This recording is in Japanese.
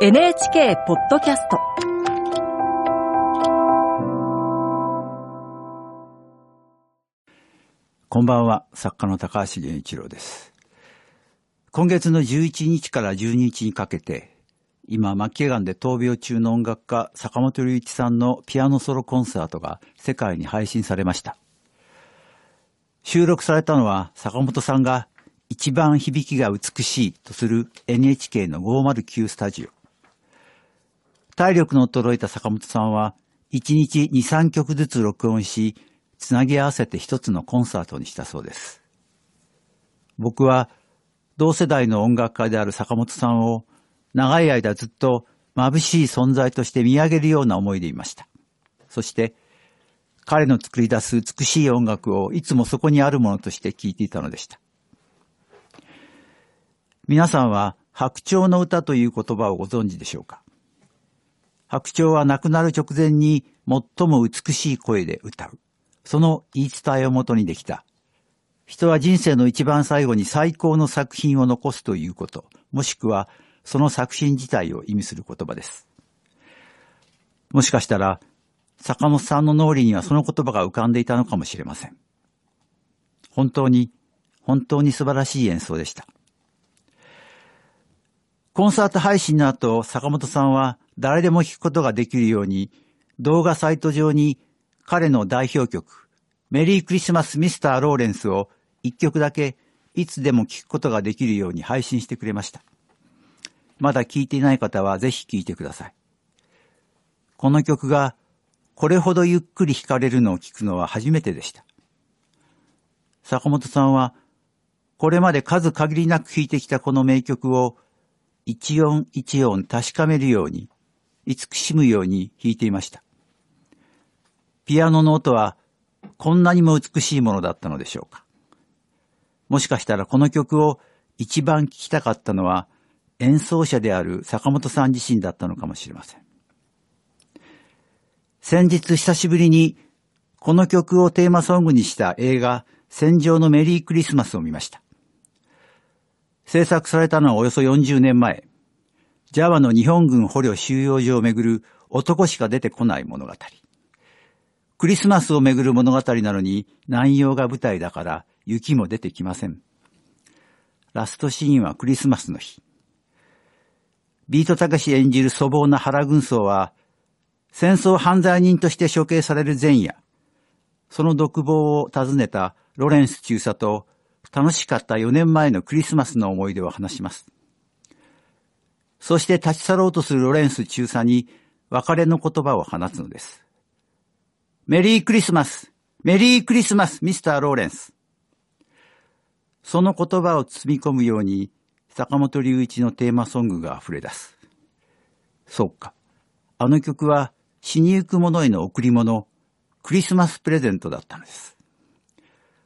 NHK ポッドキャストこんばんは、作家の高橋源一郎です。今月の11日から12日にかけて、今、末期がんで闘病中の音楽家、坂本龍一さんのピアノソロコンサートが世界に配信されました。収録されたのは、坂本さんが一番響きが美しいとする NHK の509スタジオ。体力の衰えた坂本さんは、1日2、3曲ずつ録音し、つなぎ合わせて一つのコンサートにしたそうです。僕は同世代の音楽家である坂本さんを長い間ずっと眩しい存在として見上げるような思いでいました。そして彼の作り出す美しい音楽をいつもそこにあるものとして聴いていたのでした。皆さんは白鳥の歌という言葉をご存知でしょうか？白鳥は亡くなる直前に最も美しい声で歌う。その言い伝えをもとにできた。人は人生の一番最後に最高の作品を残すということ、もしくはその作品自体を意味する言葉です。もしかしたら、坂本さんの脳裏にはその言葉が浮かんでいたのかもしれません。本当に、本当に素晴らしい演奏でした。コンサート配信の後、坂本さんは誰でも聴くことができるように、動画サイト上に彼の代表曲、メリークリスマスミスター・ローレンスを一曲だけいつでも聴くことができるように配信してくれました。まだ聴いていない方はぜひ聴いてください。この曲がこれほどゆっくり弾かれるのを聞くのは初めてでした。坂本さんはこれまで数限りなく弾いてきたこの名曲を一音一音確かめるように、慈しむように弾いていました。ピアノの音はこんなにも美しいものだったのでしょうか。もしかしたらこの曲を一番聴きたかったのは演奏者である坂本さん自身だったのかもしれません。先日久しぶりにこの曲をテーマソングにした映画戦場のメリークリスマスを見ました。制作されたのはおよそ40年前、ジャワの日本軍捕虜収容所をめぐる男しか出てこない物語。クリスマスをめぐる物語なのに南洋が舞台だから雪も出てきません。ラストシーンはクリスマスの日。ビートたけし演じる粗暴な原軍曹は戦争犯罪人として処刑される前夜、その独房を訪ねたロレンス中佐と楽しかった4年前のクリスマスの思い出を話します。そして立ち去ろうとするロレンス中佐に別れの言葉を放つのです。メリークリスマスメリークリスマスミスター・ローレンスその言葉を包み込むように坂本龍一のテーマソングが溢れ出す。そうか。あの曲は死にゆく者への贈り物、クリスマスプレゼントだったのです。